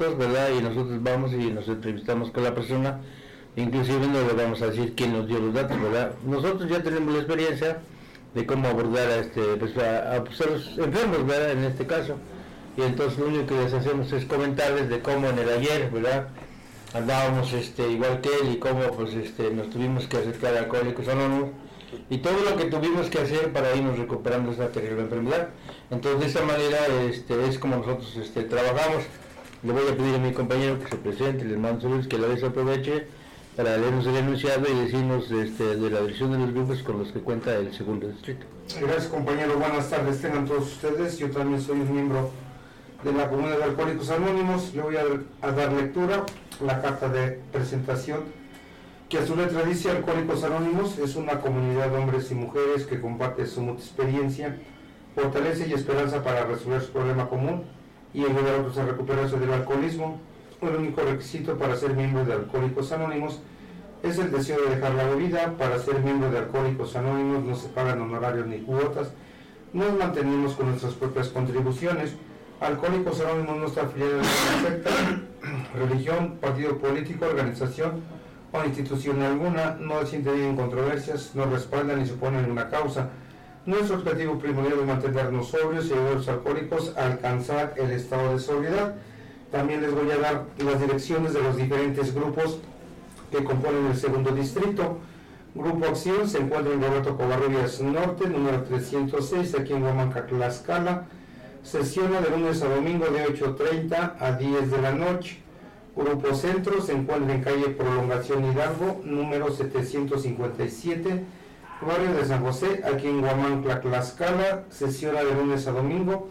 Y nosotros vamos y nos entrevistamos con la persona, inclusive no le vamos a decir quién nos dio los datos, ¿verdad? Nosotros ya tenemos la experiencia de cómo abordar a, este, pues, a, pues, los enfermos, ¿verdad? En este caso. Y entonces lo único que les hacemos es comentarles de cómo en el ayer, ¿verdad? Andábamos este, igual que él y cómo pues este, nos tuvimos que acercar a Alcohólicos Anónimos y todo lo que tuvimos que hacer para irnos recuperando esta terrible enfermedad. Entonces de esta manera este, es como nosotros este, trabajamos. Le voy a pedir a mi compañero que se presente, les mando saludos, que la vez aproveche para leernos el enunciado y decirnos este, de la dirección de los grupos con los que cuenta el segundo distrito. Gracias compañero, buenas tardes tengan todos ustedes. Yo también soy un miembro de la Comunidad de Alcohólicos Anónimos. Le voy a, dar lectura la carta de presentación que a su letra dice Alcohólicos Anónimos es una comunidad de hombres y mujeres que comparte su experiencia, fortaleza y esperanza para resolver su problema común y ayudar a otros a recuperarse del alcoholismo el único requisito para ser miembro de Alcohólicos Anónimos es el deseo de dejar la bebida. Para ser miembro de Alcohólicos Anónimos no se pagan honorarios ni cuotas. Nos mantenemos con nuestras propias contribuciones. Alcohólicos Anónimos no está afiliado a ninguna secta, religión, partido político, organización o institución alguna. No bien en controversias, no respalda ni supone ninguna causa. Nuestro objetivo primordial es mantenernos sobrios y ayudar los alcohólicos alcanzar el estado de sobriedad también les voy a dar las direcciones de los diferentes grupos que componen el segundo distrito. Grupo Acción se encuentra en Roberto Covarrubias Norte, número 306, aquí en Huamanca, Tlaxcala. Sesiona de lunes a domingo de 8.30 a 10 de la noche. Grupo Centro se encuentra en calle Prolongación Hidalgo, número 757, barrio de San José, aquí en Huamancla, Tlaxcala. Sesiona de lunes a domingo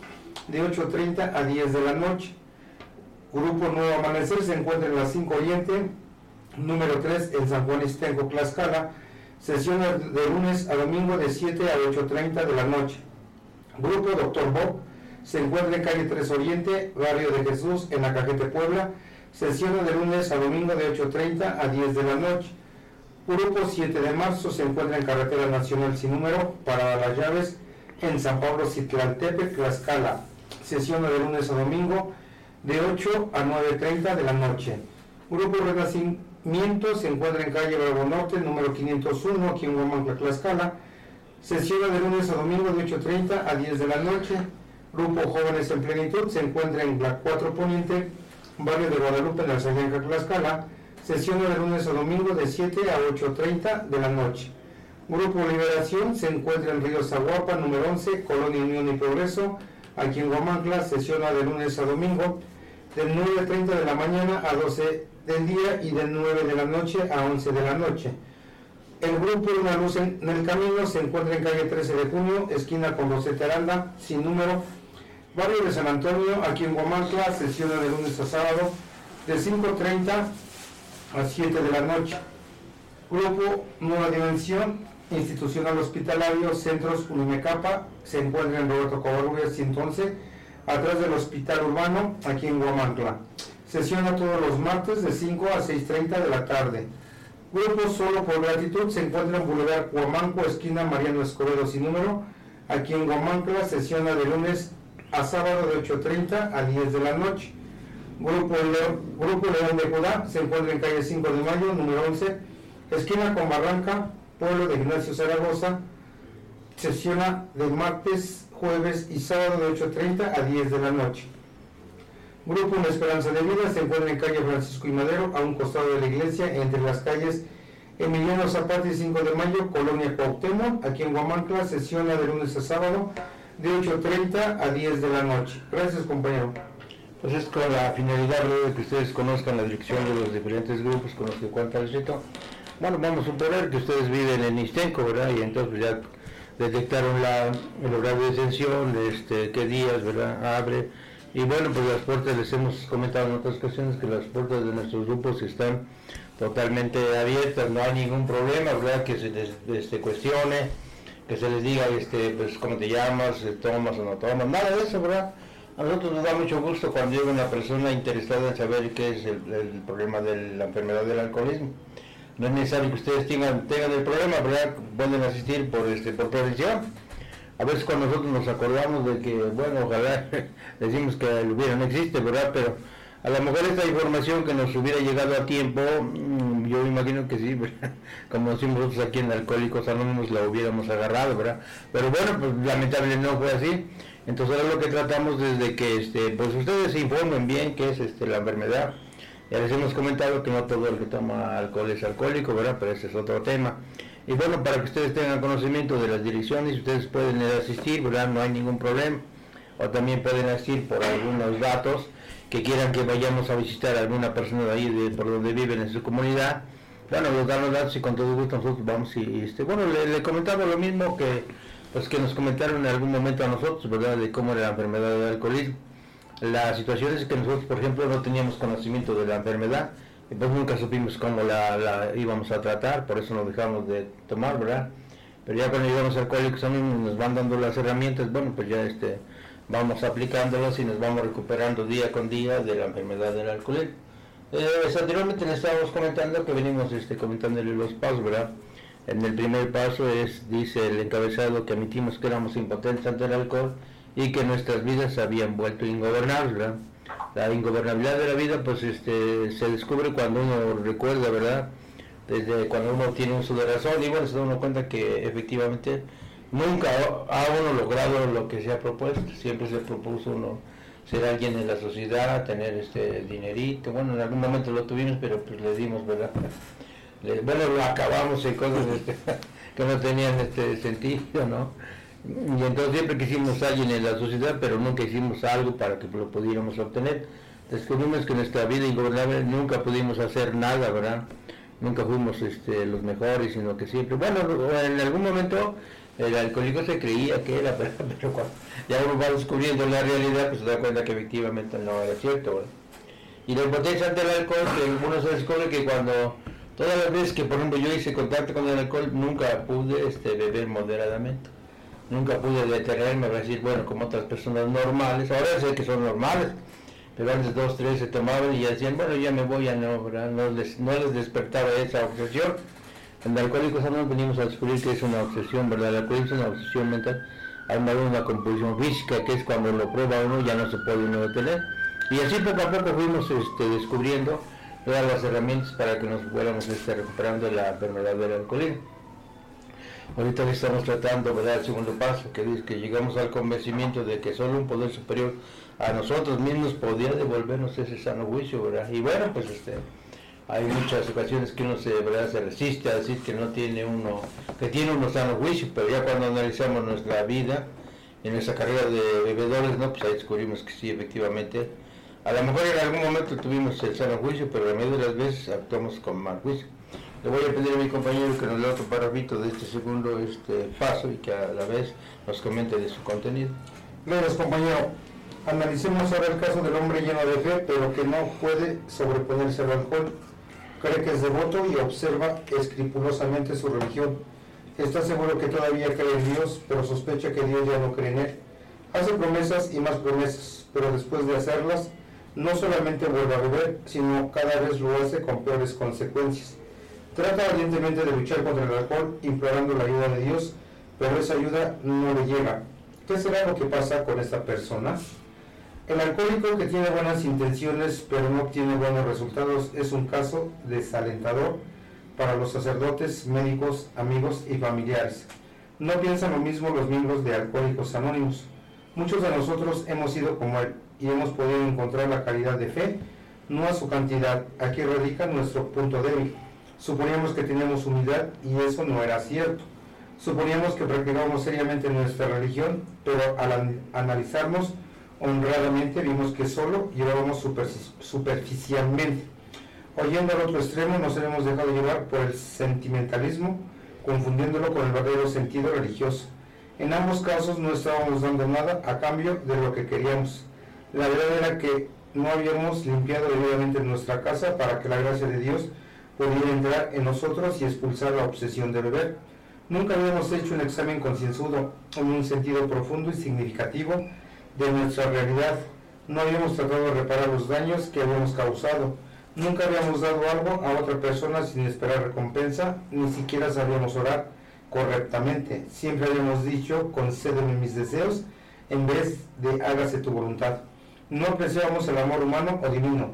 de 8.30 a 10 de la noche. Grupo Nuevo Amanecer se encuentra en la 5 Oriente, número 3 en San Juan Istenco, Tlaxcala. Sesión de lunes a domingo de 7 a 8.30 de la noche. Grupo Doctor Bob se encuentra en calle 3 Oriente, barrio de Jesús, en la Cajete Puebla. Sesión de lunes a domingo de 8.30 a 10 de la noche. Grupo 7 de marzo se encuentra en carretera nacional sin número para las llaves en San Pablo Citlantepec, Tlaxcala. Sesión de lunes a domingo de 8 a 9.30 de la noche. Grupo Renacimiento se encuentra en calle Bravo Norte, número 501, aquí en Huamancla, Tlaxcala. Sesión de lunes a domingo de 8.30 a 10 de la noche. Grupo Jóvenes en Plenitud se encuentra en la 4 Poniente, barrio de Guadalupe, en la Tlaxcala. Sesión de lunes a domingo de 7 a 8.30 de la noche. Grupo Liberación se encuentra en Río Zaguapa, número 11, Colonia Unión y Progreso, aquí en Guamancla. Sesiona de lunes a domingo de 9.30 de la mañana a 12 del día y de 9 de la noche a 11 de la noche. El grupo Una Luz en, el Camino se encuentra en calle 13 de junio, esquina con Rosete Aranda, sin número, barrio de San Antonio, aquí en Guamantla, sesiona de lunes a sábado, de 5.30 a 7 de la noche. Grupo Nueva Dimensión, Institucional Hospitalario, Centros Unimecapa, se encuentra en Roberto Covarrubias 111, atrás del Hospital Urbano, aquí en Guamantla. Sesiona todos los martes de 5 a 6.30 de la tarde. Grupo Solo por Gratitud se encuentra en Boulevard Guamanco, esquina Mariano Escobedo sin número, aquí en Guamantla. Sesiona de lunes a sábado de 8.30 a 10 de la noche. Grupo León, de Judá se encuentra en calle 5 de Mayo, número 11, esquina con Barranca, pueblo de Ignacio Zaragoza. Sesiona de martes jueves y sábado de 8.30 a 10 de la noche. Grupo Una Esperanza de Vida se encuentra en calle Francisco y Madero, a un costado de la iglesia, entre las calles Emiliano Zapata y 5 de Mayo, Colonia Cuauhtémoc, aquí en Huamancla, sesiona de lunes a sábado, de 8.30 a 10 de la noche. Gracias, compañero. Pues es con la finalidad de que ustedes conozcan la dirección de los diferentes grupos con los que cuenta el. Bueno, vamos a suponer que ustedes viven en Istenco, ¿verdad? Y entonces ya detectaron la, el horario de exención, este, qué días ¿verdad? abre. Y bueno, pues las puertas, les hemos comentado en otras ocasiones que las puertas de nuestros grupos están totalmente abiertas, no hay ningún problema, ¿verdad? Que se les este, cuestione, que se les diga, este, pues, cómo te llamas, tomas o no tomas, nada de eso, ¿verdad? A nosotros nos da mucho gusto cuando llega una persona interesada en saber qué es el, problema de la enfermedad del alcoholismo no es necesario que ustedes tengan, tengan el problema, ¿verdad? Pueden asistir por, este, por prevención. A veces cuando nosotros nos acordamos de que, bueno, ojalá decimos que el hubiera no existe, ¿verdad? Pero A lo mejor esta información que nos hubiera llegado a tiempo, mm, yo imagino que sí, como decimos nosotros aquí en Alcohólicos Anónimos la hubiéramos agarrado, ¿verdad? Pero bueno, pues lamentablemente no fue así. Entonces ahora lo que tratamos desde que este, pues ustedes se informen bien qué es este, la enfermedad. Ya les hemos comentado que no todo el que toma alcohol es alcohólico, ¿verdad? Pero ese es otro tema. Y bueno, para que ustedes tengan conocimiento de las direcciones, ustedes pueden asistir, ¿verdad? No hay ningún problema. O también pueden asistir por algunos datos que quieran que vayamos a visitar a alguna persona de ahí, de, por donde viven en su comunidad, bueno, nos dan los datos y con todo gusto nosotros vamos y, este, bueno, le, le comentamos lo mismo que, pues que nos comentaron en algún momento a nosotros, ¿verdad?, de cómo era la enfermedad del alcoholismo. La situación es que nosotros, por ejemplo, no teníamos conocimiento de la enfermedad, y pues nunca supimos cómo la, la íbamos a tratar, por eso nos dejamos de tomar, ¿verdad? Pero ya cuando llegamos al alcohólicos nos van dando las herramientas, bueno, pues ya este vamos aplicándolas y nos vamos recuperando día con día de la enfermedad del alcoholismo. Eh, anteriormente le estábamos comentando que venimos este, comentándole los pasos, ¿verdad? En el primer paso es, dice el encabezado, que admitimos que éramos impotentes ante el alcohol y que nuestras vidas habían vuelto ingobernables, ¿verdad? La ingobernabilidad de la vida pues este, se descubre cuando uno recuerda, ¿verdad? Desde cuando uno tiene uso de razón y bueno, se da uno cuenta que efectivamente nunca ha uno logrado lo que se ha propuesto, siempre se propuso uno ser alguien en la sociedad, tener este dinerito, bueno, en algún momento lo tuvimos, pero pues le dimos, ¿verdad? bueno, lo acabamos en cosas este, que no tenían este sentido, ¿no? Y entonces siempre quisimos alguien en la sociedad, pero nunca hicimos algo para que lo pudiéramos obtener. Descubrimos que en nuestra vida ingobernable nunca pudimos hacer nada, ¿verdad? Nunca fuimos este, los mejores, sino que siempre, bueno, en algún momento el alcohólico se creía que era, pero, cuando ya uno va descubriendo la realidad, pues se da cuenta que efectivamente no era cierto. Y la impotencia ante el alcohol, que uno se descubre que cuando, todas las veces que por ejemplo yo hice contacto con el alcohol, nunca pude este, beber moderadamente. Nunca pude detenerme a decir, bueno, como otras personas normales, ahora sé que son normales, pero antes dos, tres se tomaban y ya decían, bueno, ya me voy, a no, no les, no les despertaba esa obsesión en Alcohólicos Anónimos venimos a descubrir que es una obsesión, ¿verdad? El alcoholismo es una obsesión mental, de una composición física, que es cuando lo prueba uno ya no se puede uno detener. Y así poco a poco fuimos este, descubriendo todas las herramientas para que nos fuéramos este, recuperando la enfermedad del alcoholismo. Ahorita estamos tratando, ¿verdad? El segundo paso, que es que llegamos al convencimiento de que solo un poder superior a nosotros mismos podía devolvernos ese sano juicio, ¿verdad? Y bueno, pues este, hay muchas ocasiones que uno se, ¿verdad? se resiste a decir que no tiene uno, que tiene uno sano juicio, pero ya cuando analizamos nuestra vida, en esa carrera de bebedores, ¿no? pues ahí descubrimos que sí, efectivamente, a lo mejor en algún momento tuvimos el sano juicio, pero la mayoría de las veces actuamos con mal juicio. Le voy a pedir a mi compañero que nos lea otro parrafito de este segundo este paso y que a la vez nos comente de su contenido. Gracias compañero. Analicemos ahora el caso del hombre lleno de fe, pero que no puede sobreponerse al alcohol cree que es devoto y observa escrupulosamente su religión. Está seguro que todavía cree en Dios, pero sospecha que Dios ya no cree en él. Hace promesas y más promesas, pero después de hacerlas, no solamente vuelve a beber, sino cada vez lo hace con peores consecuencias. Trata ardientemente de luchar contra el alcohol, implorando la ayuda de Dios, pero esa ayuda no le llega. ¿Qué será lo que pasa con esta persona? El alcohólico que tiene buenas intenciones pero no obtiene buenos resultados es un caso desalentador para los sacerdotes, médicos, amigos y familiares. No piensan lo mismo los miembros de Alcohólicos Anónimos. Muchos de nosotros hemos sido como él y hemos podido encontrar la calidad de fe, no a su cantidad. Aquí radica nuestro punto débil. Suponíamos que teníamos humildad y eso no era cierto. Suponíamos que practicábamos seriamente nuestra religión, pero al analizarnos honradamente vimos que solo llevábamos superficialmente. Oyendo al otro extremo nos hemos dejado llevar por el sentimentalismo, confundiéndolo con el verdadero sentido religioso. En ambos casos no estábamos dando nada a cambio de lo que queríamos. La verdad era que no habíamos limpiado debidamente nuestra casa para que la gracia de Dios pudiera entrar en nosotros y expulsar la obsesión de beber. Nunca habíamos hecho un examen concienzudo en un sentido profundo y significativo de nuestra realidad. No habíamos tratado de reparar los daños que habíamos causado. Nunca habíamos dado algo a otra persona sin esperar recompensa, ni siquiera sabíamos orar correctamente. Siempre habíamos dicho, concédeme mis deseos, en vez de hágase tu voluntad. No apreciábamos el amor humano o divino.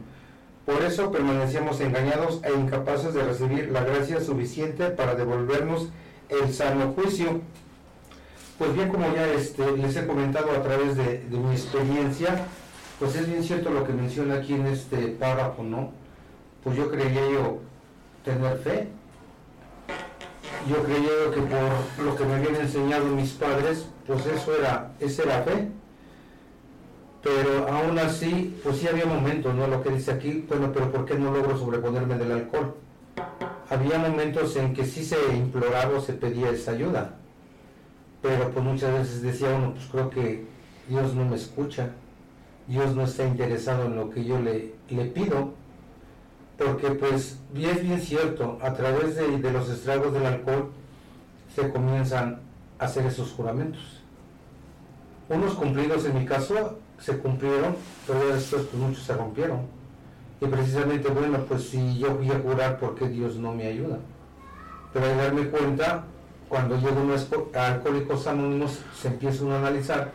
Por eso permanecíamos engañados e incapaces de recibir la gracia suficiente para devolvernos el sano juicio. Pues bien, como ya este, les he comentado a través de, de mi experiencia, pues es bien cierto lo que menciona aquí en este párrafo, ¿no? Pues yo creía yo tener fe. Yo creía que por lo que me habían enseñado mis padres, pues eso era, esa era fe. Pero aún así, pues sí había momentos, ¿no? Lo que dice aquí, bueno, pero ¿por qué no logro sobreponerme del alcohol? Había momentos en que sí se imploraba o se pedía esa ayuda. Pero pues muchas veces decía uno, pues creo que Dios no me escucha. Dios no está interesado en lo que yo le, le pido porque pues es bien cierto, a través de, los estragos del alcohol se comienzan a hacer esos juramentos. Unos cumplidos en mi caso se cumplieron, pero después pues, muchos se rompieron. Y precisamente, bueno, pues si yo voy a jurar, porque Dios no me ayuda? Pero al darme cuenta, cuando llego a Alcohólicos Anónimos, se empieza a analizar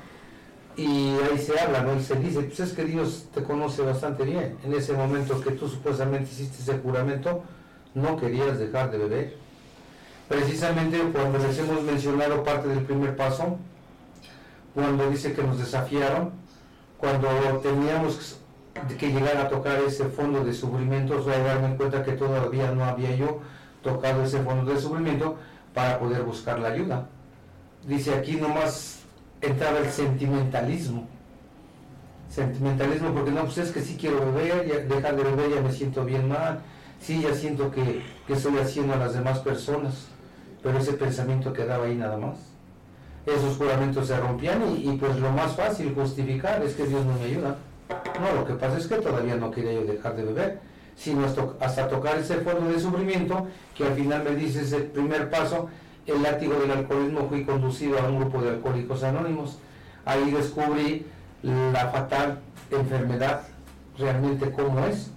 y ahí se habla, ¿no? Y se dice, pues es que Dios te conoce bastante bien. En ese momento que tú supuestamente hiciste ese juramento, no querías dejar de beber. Precisamente cuando les hemos mencionado parte del primer paso, cuando dice que nos desafiaron, cuando teníamos que llegar a tocar ese fondo de sufrimiento, voy a darme cuenta que todavía no había yo tocado ese fondo de sufrimiento para poder buscar la ayuda. Dice aquí nomás entraba el sentimentalismo. Sentimentalismo porque no, pues es que sí quiero beber, ya, dejar de beber ya me siento bien mal, sí ya siento que, que estoy haciendo a las demás personas, pero ese pensamiento quedaba ahí nada más. Esos juramentos se rompían y, pues lo más fácil justificar es que Dios no me ayuda. No, lo que pasa es que todavía no quería yo dejar de beber, sino hasta, tocar ese fondo de sufrimiento que al final me dice ese primer paso, el látigo del alcoholismo fui conducido a un grupo de alcohólicos anónimos. Ahí descubrí la fatal enfermedad realmente cómo es.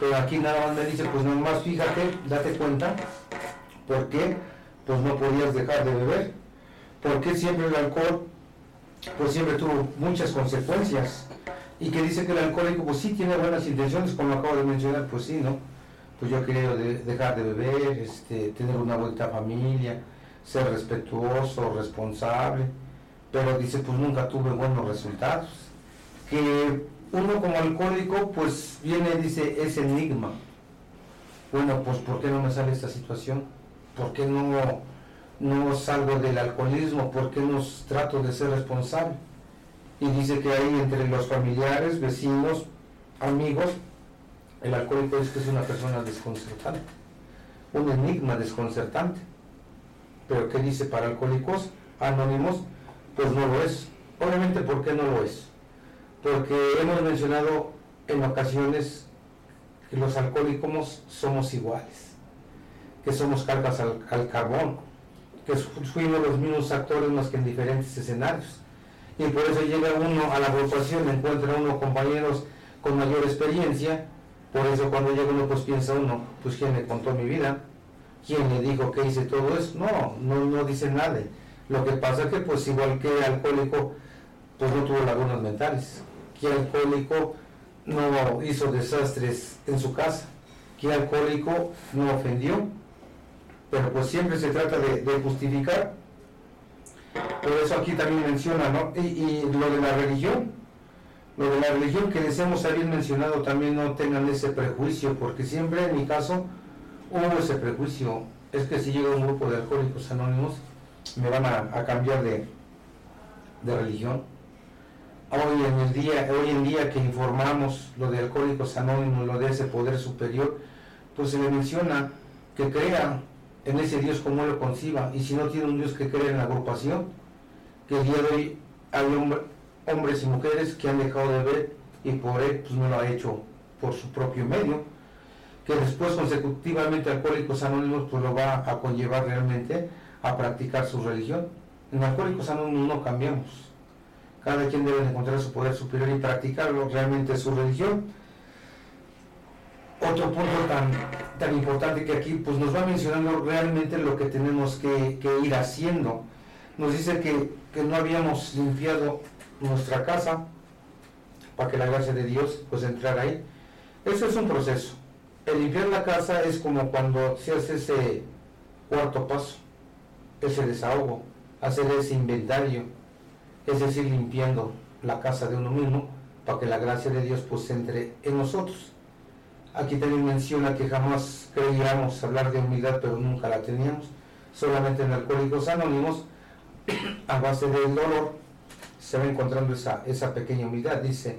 Pero aquí nada más me dice, pues nomás fíjate, date cuenta, ¿por qué? Pues no podías dejar de beber. porque siempre el alcohol, pues siempre tuvo muchas consecuencias? Y que dice que el alcohólico, pues sí tiene buenas intenciones, como acabo de mencionar, pues sí, ¿no? Pues yo quería dejar de beber, este, tener una vuelta familia, ser respetuoso, responsable, pero dice, pues nunca tuve buenos resultados. Que uno como alcohólico, pues viene, dice, es enigma. Bueno, pues ¿por qué no me sale esta situación? ¿Por qué no, no salgo del alcoholismo? ¿Por qué no trato de ser responsable? Y dice que ahí entre los familiares, vecinos, amigos, el alcohólico es que es una persona desconcertante, un enigma desconcertante pero ¿qué dice para alcohólicos anónimos? Pues no lo es. Obviamente, ¿por qué no lo es? Porque hemos mencionado en ocasiones que los alcohólicos somos iguales, que somos cargas al, carbón, que fuimos los mismos actores más que en diferentes escenarios. Y por eso llega uno a la agrupación, encuentra uno compañeros con mayor experiencia, por eso cuando llega uno pues piensa uno, pues quién me contó mi vida, ¿Quién le dijo que hice todo eso? No, no, no dice nada. Lo que pasa es que pues igual que alcohólico, pues no tuvo lagunas mentales. Que alcohólico no hizo desastres en su casa. Que alcohólico no ofendió. Pero pues siempre se trata de, justificar. Por eso aquí también menciona, ¿no? Y, lo de la religión. Lo de la religión que les hemos habían mencionado también no tengan ese prejuicio, porque siempre en mi caso hubo ese prejuicio, es que si llega un grupo de alcohólicos anónimos, me van a, cambiar de, de, religión. Hoy en, el día, hoy en día que informamos lo de alcohólicos anónimos, lo de ese poder superior, pues se le menciona que crea en ese Dios como lo conciba, y si no tiene un Dios que crea en la agrupación, que el día de hoy hay hombres y mujeres que han dejado de ver y por él pues no lo ha hecho por su propio medio que después consecutivamente Alcohólicos Anónimos pues lo va a conllevar realmente a practicar su religión. En Alcohólicos Anónimos no cambiamos. Cada quien debe encontrar su poder superior y practicarlo realmente su religión. Otro punto tan, tan importante que aquí pues nos va mencionando realmente lo que tenemos que, ir haciendo. Nos dice que, que no habíamos limpiado nuestra casa para que la gracia de Dios pues entrara ahí. Eso es un proceso. El limpiar la casa es como cuando se hace ese cuarto paso, ese desahogo, hacer ese inventario, es decir, limpiando la casa de uno mismo para que la gracia de Dios pues entre en nosotros. Aquí también menciona que jamás creíamos hablar de humildad, pero nunca la teníamos. Solamente en Alcohólicos Anónimos, a base del dolor, se va encontrando esa, esa pequeña humildad. Dice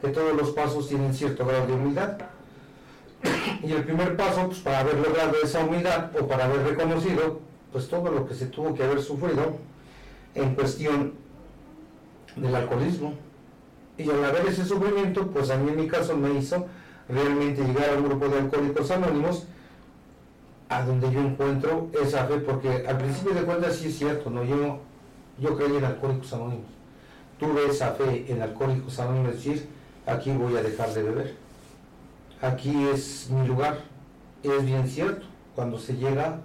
que todos los pasos tienen cierto grado de humildad. Y el primer paso, pues, para haber logrado esa humildad o para haber reconocido, pues todo lo que se tuvo que haber sufrido en cuestión del alcoholismo. Y al haber ese sufrimiento, pues a mí en mi caso me hizo realmente llegar a un grupo de alcohólicos anónimos a donde yo encuentro esa fe, porque al principio de cuentas sí es cierto, ¿no? yo, yo creí en alcohólicos anónimos, tuve esa fe en alcohólicos anónimos, decir, aquí voy a dejar de beber, aquí es mi lugar, es bien cierto, cuando se llega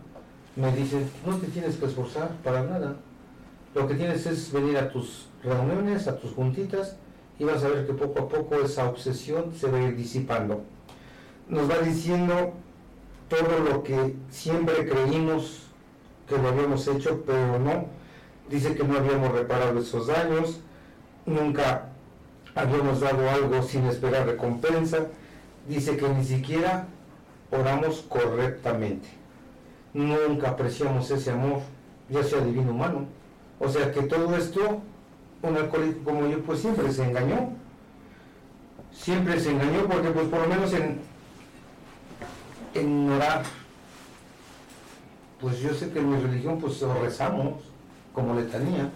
me dicen, no te tienes que esforzar para nada, lo que tienes es venir a tus reuniones, a tus juntitas, y vas a ver que poco a poco esa obsesión se va a ir disipando. Nos va diciendo todo lo que siempre creímos que lo habíamos hecho, pero no. Dice que no habíamos reparado esos daños, nunca habíamos dado algo sin esperar recompensa. Dice que ni siquiera oramos correctamente. Nunca apreciamos ese amor, ya sea divino humano. O sea que todo esto un alcohólico como yo, pues siempre se engañó. Siempre se engañó porque pues por lo menos en, en orar, pues yo sé que en mi religión pues rezamos como letanía.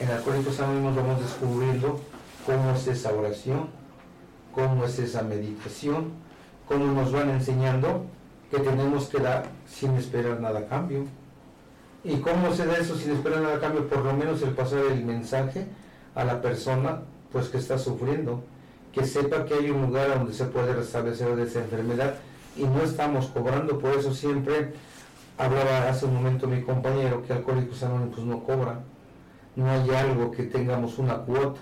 En Alcohólicos Anónimos vamos descubriendo cómo es esa oración, cómo es esa meditación, cómo nos van enseñando que tenemos que dar sin esperar nada a cambio. ¿Y cómo se da eso sin esperar nada a cambio? Por lo menos el pasar el mensaje a la persona pues que está sufriendo, que sepa que hay un lugar donde se puede restablecer de esa enfermedad. Y no estamos cobrando, por eso siempre hablaba hace un momento mi compañero que Alcohólicos Anónimos no cobra, no hay algo que tengamos una cuota.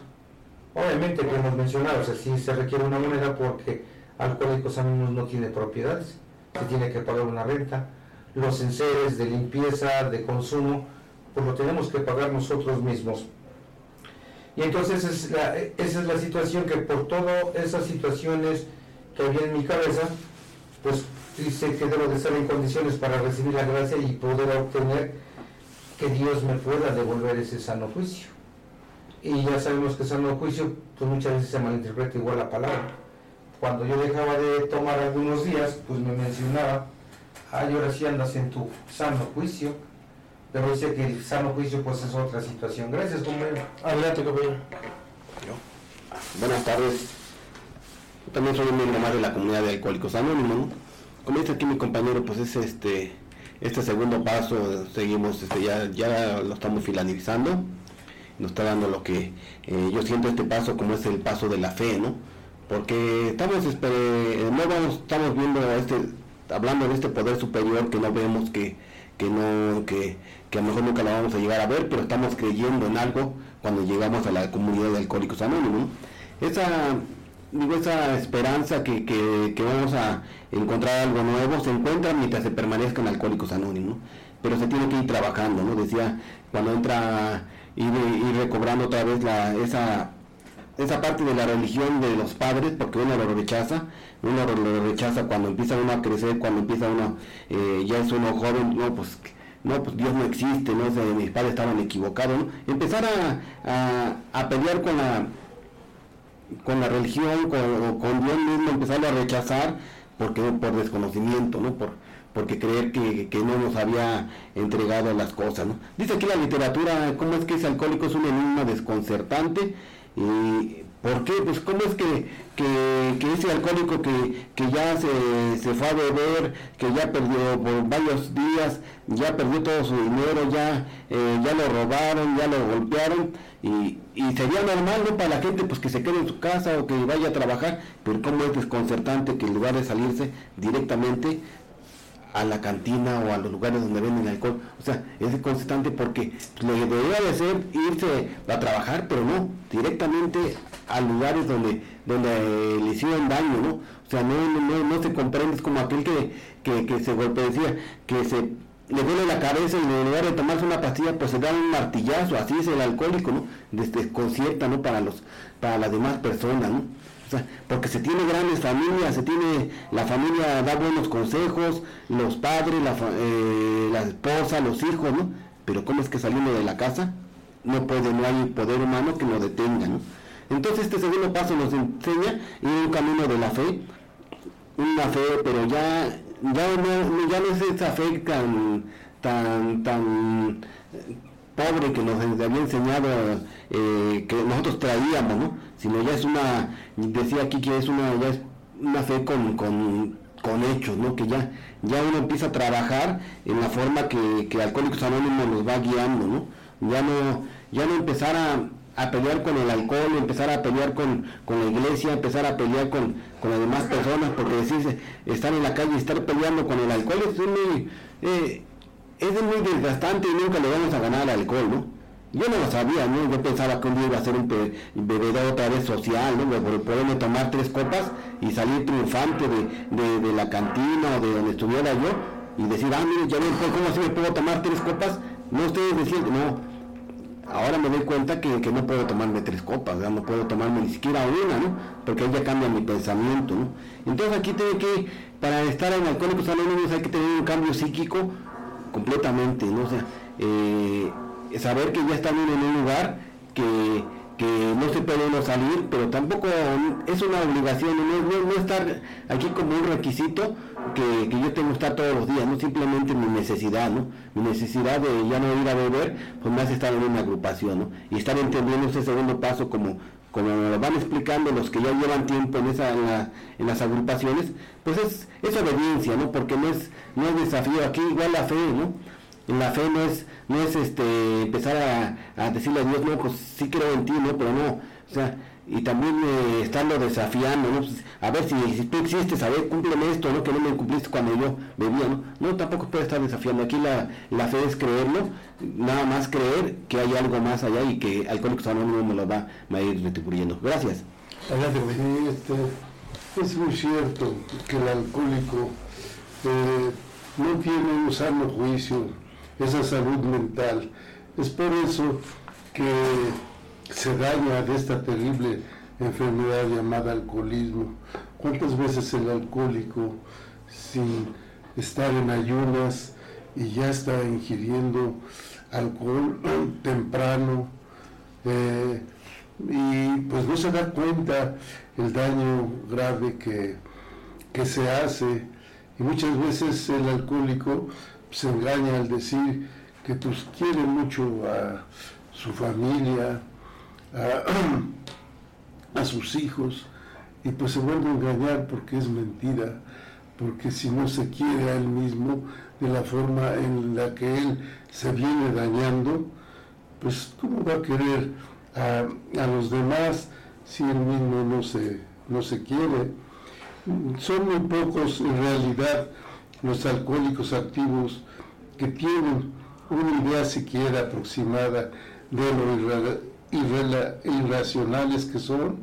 Obviamente que hemos mencionado, o sea, sí se requiere una moneda porque Alcohólicos Anónimos no tiene propiedades, se tiene que pagar una renta, los enseres de limpieza, de consumo, pues lo tenemos que pagar nosotros mismos. Y entonces es esa es la situación que por todas esas situaciones que había en mi cabeza, pues dice que debo de estar en condiciones para recibir la gracia y poder obtener que Dios me pueda devolver ese sano juicio. Y ya sabemos que sano juicio, pues muchas veces se malinterpreta igual la palabra. Cuando yo dejaba de tomar algunos días, pues me mencionaba ay, ahora sí andas en tu sano juicio. Pero dice que el sano juicio pues es otra situación. Gracias, compañero. Adelante, compañero. Buenas tardes. Yo también soy un miembro más de la comunidad de Alcohólicos Anónimos. Como dice aquí mi compañero, pues es este este segundo paso, seguimos, este, ya, ya lo estamos finalizando. Nos está dando lo que eh, yo siento este paso como es el paso de la fe, ¿no? Porque estamos, no vamos, estamos viendo este hablando de este poder superior que no vemos, que, que no, que, que, a lo mejor nunca la vamos a llegar a ver, pero estamos creyendo en algo cuando llegamos a la comunidad de alcohólicos anónimos. Esa, esa esperanza que, que, que, vamos a encontrar algo nuevo se encuentra mientras se permanezca en alcohólicos anónimos, pero se tiene que ir trabajando, ¿no? Decía, cuando entra, ir, ir recobrando otra vez la, esa esa parte de la religión de los padres, porque uno lo rechaza, uno lo rechaza cuando empieza uno a crecer, cuando empieza uno, eh, ya es uno joven, no, pues, no, pues Dios no existe, no, mis padres estaban equivocados, ¿no? Empezar a, a, pelear con la, con la religión, con, con Dios mismo, empezarlo a rechazar, porque por desconocimiento, ¿no? Por, porque creer que, que, no nos había entregado las cosas, ¿no? Dice aquí la literatura, ¿cómo es que ese alcohólico es un enigma desconcertante? ¿Y por qué? Pues cómo es que, que, ese alcohólico que, que ya se, se, fue a beber, que ya perdió por varios días, ya perdió todo su dinero, ya, eh, ya lo robaron, ya lo golpearon, y, y sería normal ¿no? para la gente pues que se quede en su casa o que vaya a trabajar, pero cómo es desconcertante que en lugar de salirse directamente a la cantina o a los lugares donde venden alcohol. O sea, es constante porque que debería de hacer irse a trabajar, pero no, directamente a lugares donde, donde le hicieron daño, ¿no? O sea, no, no, no se comprende, es como aquel que, que, que se golpea, decía, que se le duele la cabeza y en lugar de tomarse una pastilla, pues se da un martillazo, así es el alcohólico, ¿no? Desconcierta, ¿no? Para, los, para las demás personas, ¿no? Porque se tiene grandes familias, se tiene, la familia da buenos consejos, los padres, la, eh, esposa, los hijos, ¿no? Pero ¿cómo es que saliendo de la casa? No puede, no hay poder humano que lo detenga, ¿no? Entonces este segundo paso nos enseña ir un camino de la fe, una fe, pero ya, ya no es esa fe tan, tan, tan pobre que nos había enseñado eh, que nosotros traíamos, ¿no? Sino ya es una, decía aquí que es una, ya es una fe con, con, con hechos, ¿no? Que ya, ya uno empieza a trabajar en la forma que, que Alcohólicos Anónimos nos va guiando, ¿no? Ya no, ya no empezar a, a pelear con el alcohol, empezar a pelear con, con la iglesia, empezar a pelear con, con, las demás personas, porque decirse, estar en la calle y estar peleando con el alcohol es muy, eh, es muy desgastante y nunca le vamos a ganar al alcohol, ¿no? Yo no lo sabía, ¿no? Yo pensaba que un día iba a ser un bebedor otra vez social, ¿no? Por poderme tomar tres copas y salir triunfante de, de, la cantina o de donde estuviera yo y decir, ah, mire, ya ven, ¿cómo así me puedo tomar tres copas? No ustedes decían, no. Ahora me doy cuenta que, que no puedo tomarme tres copas, ¿verdad? no puedo tomarme ni siquiera una, ¿no? Porque ahí ya cambia mi pensamiento, ¿no? Entonces aquí tiene que, para estar en Alcohólicos Anónimos hay que tener un cambio psíquico completamente, ¿no? O sea, eh, saber que ya están en un lugar que, que no se puede uno salir, pero tampoco es una obligación, no, no, estar aquí como un requisito que, que, yo tengo que estar todos los días, no simplemente mi necesidad, ¿no? Mi necesidad de ya no ir a beber, pues hace estar en una agrupación, ¿no? Y estar entendiendo ese segundo paso como como lo van explicando los que ya llevan tiempo en, esa, en, las agrupaciones, pues es, es, obediencia, ¿no? Porque no es, no es desafío, aquí igual la fe, ¿no? La fe no es, no es este, empezar a, a decirle a Dios, no, pues sí creo en ti, ¿no? Pero no, o sea, y también eh, estarlo desafiando, ¿no? Pues, a ver si, si, tú existes, a ver, cúmpleme esto, ¿no? Que no me cumpliste cuando yo bebía, ¿no? No, tampoco puede estar desafiando. Aquí la, la fe es creerlo, nada más creer que hay algo más allá y que Alcohólicos Anónimos me lo va, a ir retribuyendo. Gracias. Adelante, este, es muy cierto que el alcohólico eh, no tiene un sano juicio, esa salud mental. Es por eso que se daña de esta terrible enfermedad llamada alcoholismo. ¿Cuántas veces el alcohólico, sin estar en ayunas y ya está ingiriendo alcohol temprano, eh, y pues no se da cuenta el daño grave que, que se hace y muchas veces el alcohólico se engaña al decir que pues quiere mucho a su familia, a, sus hijos y pues se vuelve a engañar porque es mentira, porque si no se quiere a él mismo de la forma en la que él se viene dañando, pues cómo va a querer a, los demás si él mismo no se, no se quiere. Son muy pocos en realidad los alcohólicos activos que tienen una idea siquiera aproximada de lo irracionales que son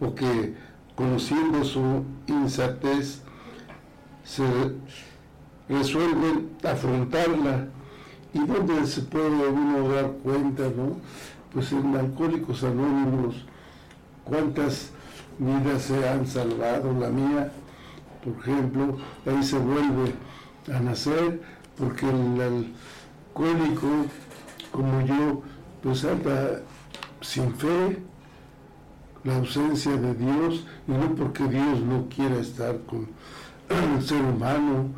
o que conociendo su insatez se resuelven afrontarla y donde se puede uno dar cuenta, ¿no? Pues en Alcohólicos Anónimos, cuántas vidas se han salvado, la mía, por ejemplo, ahí se vuelve a nacer, porque el alcohólico, como yo, pues anda sin fe, la ausencia de Dios, y no porque Dios no quiera estar con el ser humano,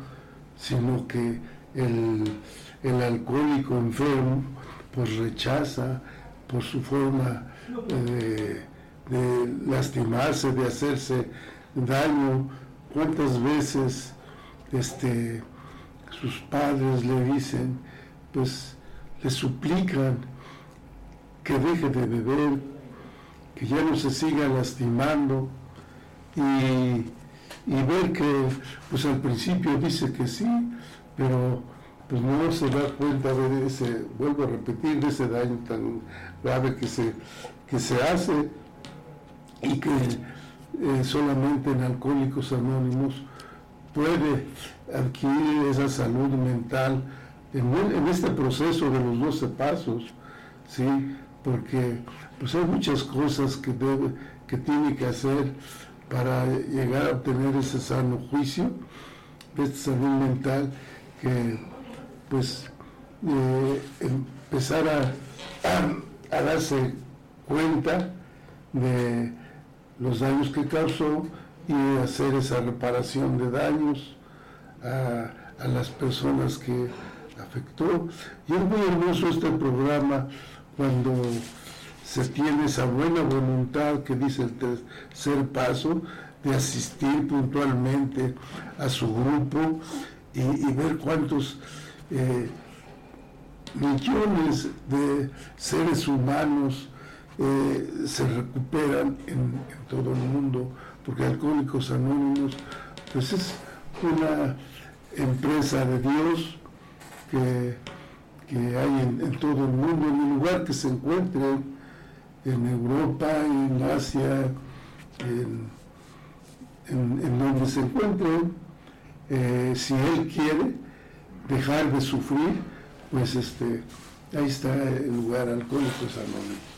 sino que el, alcohólico enfermo pues rechaza por su forma de, de lastimarse, de hacerse daño. ¿Cuántas veces este, sus padres le dicen, pues le suplican que deje de beber, que ya no se siga lastimando y y ver que pues al principio dice que sí, pero pues no se da cuenta de ese, vuelvo a repetir, de ese daño tan grave que se, que se hace y que eh, solamente en Alcohólicos Anónimos puede adquirir esa salud mental en, este proceso de los 12 pasos, ¿sí? porque pues hay muchas cosas que, debe, que tiene que hacer para llegar a obtener ese sano juicio, esta salud mental que pues eh, empezar a, a, darse cuenta de los daños que causó y hacer esa reparación de daños a, a las personas que afectó. Y es muy hermoso este programa cuando se tiene esa buena voluntad que dice el tercer paso de asistir puntualmente a su grupo y, ver cuántos eh, millones de seres humanos eh, se recuperan en, todo el mundo, porque Alcohólicos Anónimos pues es una empresa de Dios que, hay en, todo el mundo, en el lugar que se encuentre, en Europa, en Asia, en, donde se encuentre, eh, si él quiere dejar de sufrir, pues este, ahí está el lugar Alcohólicos Anónimos.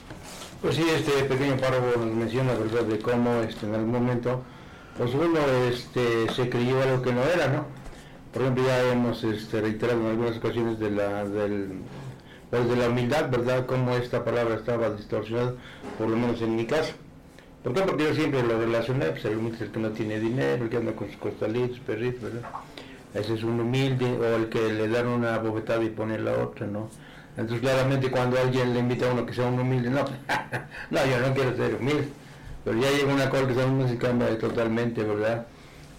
Pues sí, este pequeño párrafo nos menciona, ¿verdad?, de cómo este, en algún momento, pues uno este, se creyó algo que no era, ¿no? Por ejemplo, ya hemos este, reiterado en algunas ocasiones de la, del, pues, la humildad, ¿verdad? Cómo esta palabra estaba distorsionada, por lo menos en mi caso. ¿Por qué? Porque yo siempre lo relacioné, pues el humilde que no tiene dinero, el que anda con sus costalitos, perritos, ¿verdad? Ese es un humilde, o el que le dan una bofetada y pone la otra, ¿no? Entonces claramente cuando alguien le invita a uno que sea un humilde, no, no, yo no quiero ser humilde, pero ya llega una cosa que se cambia totalmente, ¿verdad?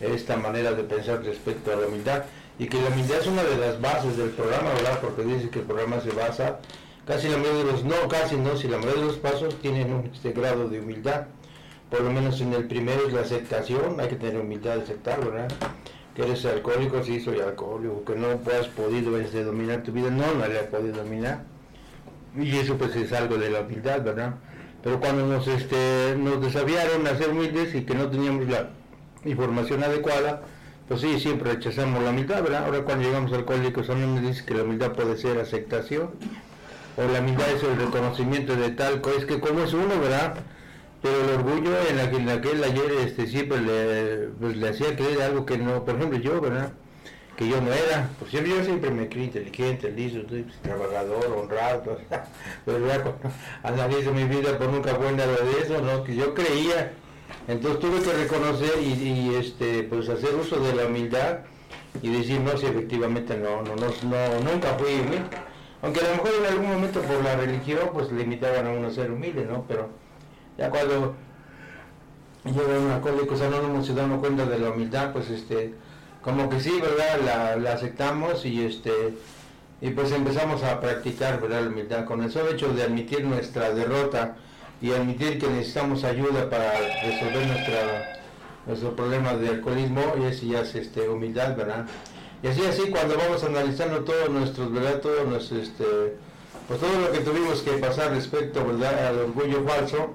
esta manera de pensar respecto a la humildad y que la humildad es una de las bases del programa, ¿verdad? Porque dice que el programa se basa, casi la mayoría de los, no, casi no, si la mayoría de los pasos tienen este grado de humildad, por lo menos en el primero es la aceptación, hay que tener humildad de aceptar, ¿verdad? Que eres alcohólico, sí soy alcohólico, que no has podido este, dominar tu vida, no, no le has podido dominar. Y eso pues es algo de la humildad, ¿verdad? Pero cuando nos, este, nos desafiaron a ser humildes y que no teníamos la información adecuada, pues sí, siempre rechazamos la humildad, ¿verdad? Ahora cuando llegamos al alcohólicos me dice que la humildad puede ser aceptación, o la humildad es el reconocimiento de tal cosa, es que como es uno, ¿verdad? Pero el orgullo en, la, en aquel ayer este, siempre le, pues, le hacía creer algo que no, por ejemplo yo, ¿verdad? Que yo no era, pues siempre, yo siempre me creí inteligente, listo, trabajador, honrado, ya cuando mi vida, pues nunca fue nada de eso, ¿no? Que yo creía entonces tuve que reconocer y, este, pues hacer uso de la humildad y decir, no, si efectivamente no, no, no, nunca fui humilde. Aunque a lo mejor en algún momento por la religión pues limitaban a uno a ser humilde, ¿no? Pero ya cuando llega un alcohólico no se da uno cuenta de la humildad, pues este, como que sí, ¿verdad? La, la aceptamos y este y pues empezamos a practicar, ¿verdad? La humildad con el solo hecho de admitir nuestra derrota y admitir que necesitamos ayuda para resolver nuestra, nuestro problema de alcoholismo y eso ya es este, humildad, ¿verdad? Y así, así, cuando vamos analizando todos nuestros, ¿verdad? Todo nuestro, este, pues todo lo que tuvimos que pasar respecto, ¿verdad? Al orgullo falso,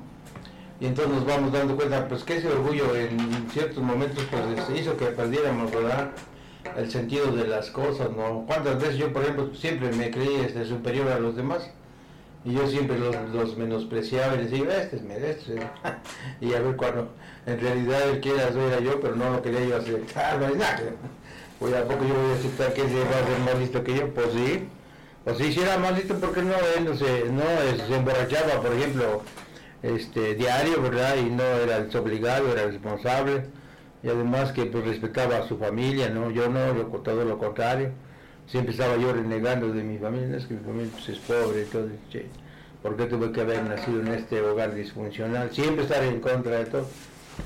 y entonces nos vamos dando cuenta, pues que ese orgullo en ciertos momentos, pues hizo que perdiéramos, ¿verdad? El sentido de las cosas, ¿no? ¿Cuántas veces yo, por ejemplo, siempre me creí este, superior a los demás? Y yo siempre los, los menospreciaba y decía, este es este. y a ver cuando en realidad él que era, yo, pero no lo quería yo aceptar. Pues a poco yo voy a aceptar que él va a ser más listo que yo, pues sí. Pues sí, si era más listo porque no, él no se, no, se emborrachaba, por ejemplo, este diario, ¿verdad? Y no era desobligado, era responsable. Y además que pues respetaba a su familia, ¿no? Yo no, todo lo contrario siempre estaba yo renegando de mi familia, es que mi familia pues, es pobre todo, che, ¿por qué tuve que haber nacido en este hogar disfuncional? Siempre estar en contra de todo.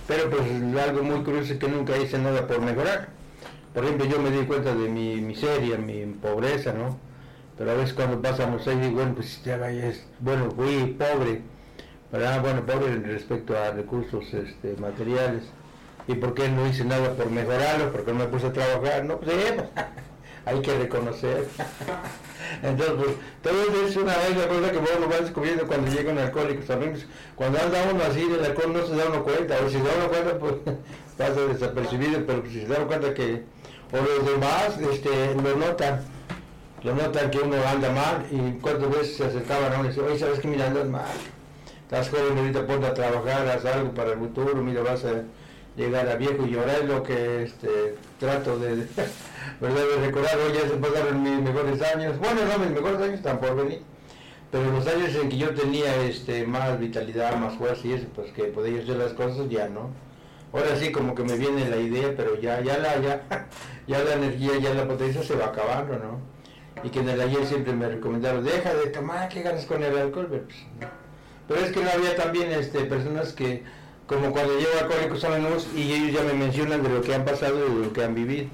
Pero pues algo muy curioso es que nunca hice nada por mejorar. Por ejemplo, yo me di cuenta de mi miseria, mi pobreza, ¿no? Pero a veces cuando pasamos ahí digo, bueno, pues ya es, bueno, fui pobre, ¿verdad? Bueno, pobre respecto a recursos este, materiales ¿Y por qué no hice nada por mejorarlo? ¿Por qué no me puse a trabajar? No, pues, eh, hay que reconocer. Entonces, pues, todo es una vez la cosa que uno va descubriendo cuando llegan alcohólicos amigos. Cuando anda uno así del alcohol no se da uno cuenta, o si se da uno cuenta, pues pasa desapercibido, pero si se da cuenta que, o los demás, este, lo notan, lo notan que uno anda mal, y cuántas veces se acercaban a uno y decían, oye, ¿sabes que mira, andas mal? Estás joven, ahorita ponte a trabajar, haz algo para el futuro, mira, vas a llegar a viejo y ahora es lo que este, trato de, ¿verdad? de recordar. Hoy ya se pasaron mis mejores años. Bueno, no, mis mejores años están por venir. Pero los años en que yo tenía este, más vitalidad, más fuerza y eso, pues que podía hacer las cosas, ya no. Ahora sí como que me viene la idea, pero ya, ya la, ya, ya la energía, ya la potencia se va acabando, ¿no? Y que el ayer siempre me recomendaron, deja de tomar, ¿qué ganas con el alcohol? Pero, pues, pero es que no había también este, personas que como cuando llego a Alcohólicos Anónimos y ellos ya me mencionan de lo que han pasado y de lo que han vivido.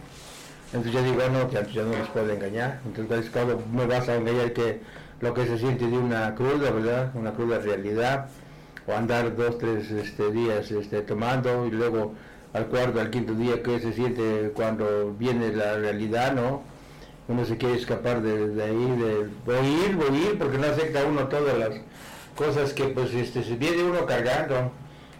Entonces yo digo, no, que antes ya no les puedo engañar. Entonces cuando me vas a engañar que lo que se siente de una cruda, ¿verdad? Una cruda realidad. O andar dos, tres este, días este, tomando y luego al cuarto, al quinto día, que se siente cuando viene la realidad, ¿no? Uno se quiere escapar de, ahí, de oír, oír, porque no acepta uno todas las cosas que pues este, se viene uno cargando.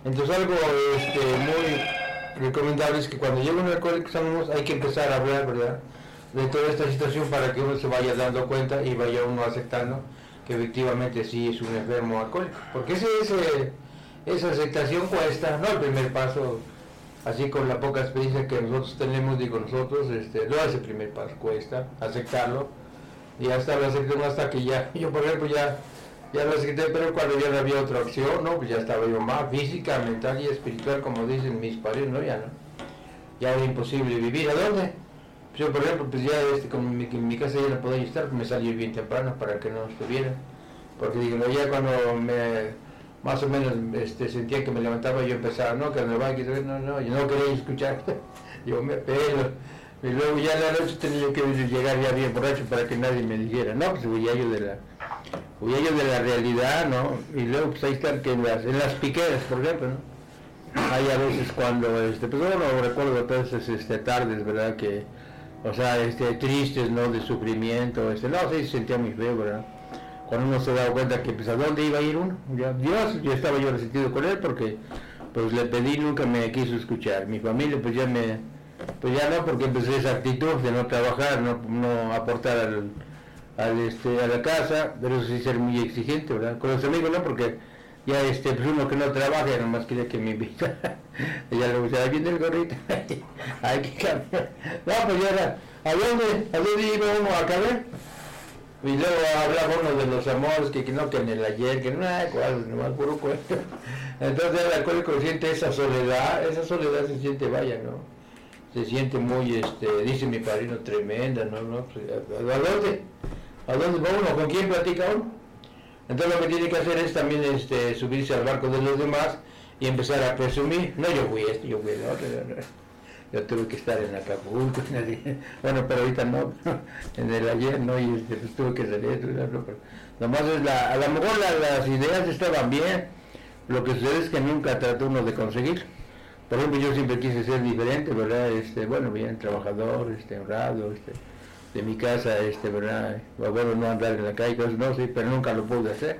Entonces algo este, muy recomendable es que cuando llega un alcohólico hay que empezar a hablar, ¿verdad? De toda esta situación para que uno se vaya dando cuenta y vaya uno aceptando que efectivamente sí es un enfermo alcohólico. Porque ese, esa aceptación cuesta, no el primer paso, así con la poca experiencia que nosotros tenemos, digo nosotros, este, no ese primer paso cuesta, aceptarlo, y hasta lo aceptamos hasta que ya, yo por ejemplo ya ya lo acepté, pero cuando ya no había otra opción, ¿no? Pues ya estaba yo más física, mental y espiritual, como dicen mis padres, ¿no? Ya no. Ya era imposible vivir. ¿A dónde? Pues yo, por ejemplo, pues ya este, como en mi, casa ya no podía estar, pues me salí bien temprano para que no estuviera. Porque digo, ya cuando me más o menos este, sentía que me levantaba, yo empezaba, no, que me va, que no, no, yo no quería escuchar. yo me pelo. Y luego ya en la noche tenía que llegar ya bien borracho para que nadie me dijera, no, pues ya yo de la ellos de la realidad, ¿no? Y luego pues ahí están que en las, piqueras, por ejemplo, ¿no? Hay a veces cuando, este, pues bueno, recuerdo todas esas este, tardes, ¿verdad? Que, o sea, este, tristes, ¿no? De sufrimiento, este, no, sí, se sentía muy feo, ¿verdad? Cuando uno se daba cuenta que, pues, ¿a dónde iba a ir uno? Ya, Dios, yo estaba yo resentido con él porque, pues, le pedí, nunca me quiso escuchar. Mi familia, pues, ya me, pues, ya no, porque empecé esa actitud de no trabajar, no, no aportar al al, este, a la casa, pero eso sí ser muy exigente, ¿verdad? Con los amigos no, porque ya este, pues uno que no trabaja, ya nomás quiere que me invita. ya le gusta, ahí viene el gorrito, hay que cambiar. No, pues ya ¿a dónde, a dónde iba uno a caber? Y luego hablaba uno de los amores, que, que no, que en el ayer, que no, cuál, nomás puro cuento. Entonces el alcohólico siente esa soledad, esa soledad se siente, vaya, ¿no? Se siente muy, este, dice mi padrino, tremenda, ¿no? no pues, ¿A dónde? ¿A dónde va uno? ¿Con quién platica uno? Entonces lo que tiene que hacer es también este, subirse al barco de los demás y empezar a presumir. No, yo fui esto, yo fui el otro. Yo tuve que estar en Acapulco. Bueno, pero ahorita no. En el ayer no, y este, pues, tuve que salir nomás es la, a lo mejor las ideas estaban bien. Lo que sucede es que nunca trató uno de conseguir. Por ejemplo, yo siempre quise ser diferente, ¿verdad? Este, bueno, bien, trabajador, este, honrado, este, de mi casa, este, ¿verdad? Bueno, no andar en la calle, no, sí, pero nunca lo pude hacer.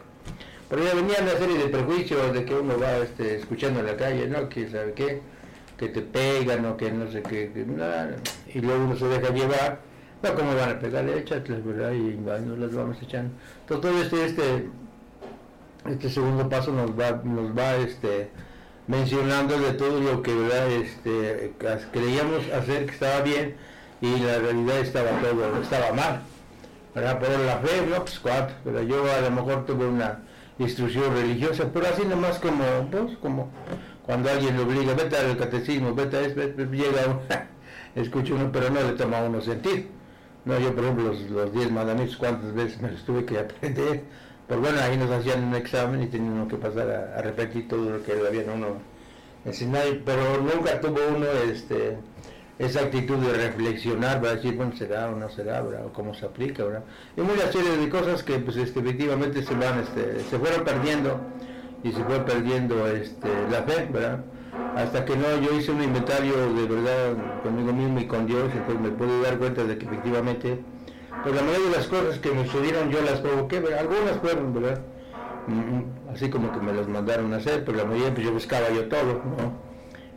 Pero ya venía una serie de prejuicios de que uno va este, escuchando en la calle, ¿no? Que sabe qué, que te pegan o que no sé qué, y luego uno se deja llevar, no, ¿cómo van a pegarle? Échatelas, ¿verdad? Y nos las vamos echando. Entonces todo este, este, este segundo paso nos va, nos va, este, mencionando de todo lo que, ¿verdad? Este, creíamos hacer que estaba bien, y la realidad estaba todo, estaba mal. ¿verdad? Pero la fe, no, pues cuatro, pero yo a lo mejor tuve una instrucción religiosa, pero así nomás como, pues, como cuando alguien lo obliga, vete al catecismo, vete a eso, llega escucha uno, pero no le toma uno sentido. No, yo por ejemplo los, los diez mandamientos, cuántas veces me los tuve que aprender, pero bueno, ahí nos hacían un examen y tenía uno que pasar a, repetir todo lo que había uno enseñado, pero nunca tuvo uno este esa actitud de reflexionar, va a decir, bueno, será o no será, ¿verdad? o cómo se aplica, ¿verdad? y una serie de cosas que pues este, efectivamente se van, este, se fueron perdiendo y se fue perdiendo este, la fe, ¿verdad? hasta que no yo hice un inventario de verdad conmigo mismo y con Dios, entonces me pude dar cuenta de que efectivamente, pues la mayoría de las cosas que me sucedieron yo las provoqué, algunas fueron, ¿verdad? Mm, mm, así como que me las mandaron a hacer, pero la mayoría pues yo buscaba yo todo, ¿no?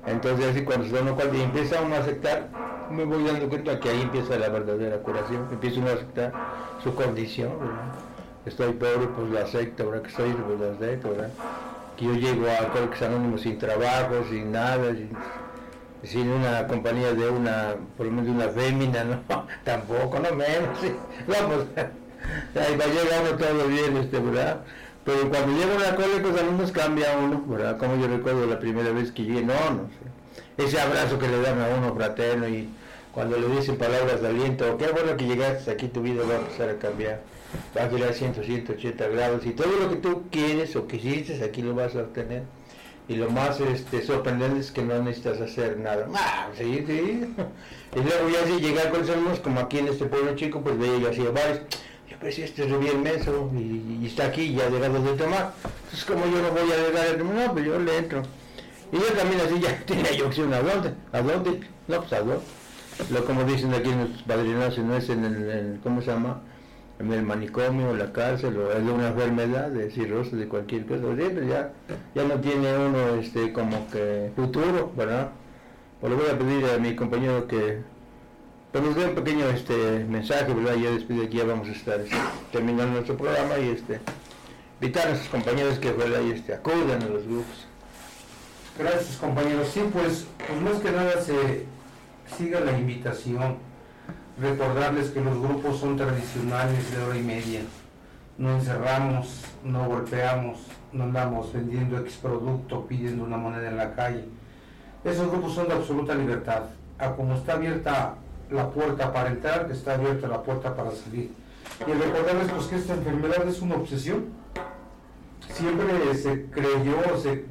Entonces así cuando se da uno cuenta y empieza uno a aceptar, me voy dando cuenta que ahí empieza la verdadera curación, empieza uno a aceptar su condición, ¿verdad? Estoy pobre, pues la acepto, ¿verdad? Que estoy, pues la acepto, ¿verdad? Que yo llego a Alcohólicos Anónimos sin trabajo, sin nada, sin, una compañía de una, por lo menos de una fémina, ¿no? Tampoco, no menos. Vamos, ahí va llegando todo bien, este, ¿verdad? Pero cuando llega una Alcohólicos Anónimos cambia uno, ¿verdad? Como yo recuerdo la primera vez que llegué, no, no sé. Ese abrazo que le dan a uno fraterno y cuando le dicen palabras de aliento, qué bueno que llegaste aquí, tu vida va a empezar a cambiar, va a girar 100, 180 grados y todo lo que tú quieres o quisiste, aquí lo vas a obtener. Y lo más este, sorprendente es que no necesitas hacer nada. Ah, sí, sí. Y luego ya si llegar con los como aquí en este pueblo chico, pues veía yo así varios. Pues este es bien inmenso y, está aquí, ya llegado de tomar. Entonces como yo no voy a llegar, no, pues yo le entro. Y yo también así ya tenía yo opción, ¿a dónde? ¿A dónde? No, pues a dónde lo como dicen aquí en los padrinos, no es en el, ¿cómo se llama? En el manicomio, la cárcel, o es de una enfermedad, de cirrosis, de cualquier cosa, pues ya, ya no tiene uno este como que futuro, ¿verdad? Pues le voy a pedir a mi compañero que pues nos dé un pequeño este mensaje, ¿verdad? Ya después de aquí ya vamos a estar este, terminando nuestro programa y este invitar a nuestros compañeros que este, acudan a los grupos. Gracias compañeros. Sí, pues, pues más que nada se siga la invitación. Recordarles que los grupos son tradicionales de hora y media. No encerramos, no golpeamos, no andamos vendiendo X producto, pidiendo una moneda en la calle. Esos grupos son de absoluta libertad. A como está abierta la puerta para entrar, está abierta la puerta para salir. Y recordarles pues, que esta enfermedad es una obsesión. Siempre se creyó se,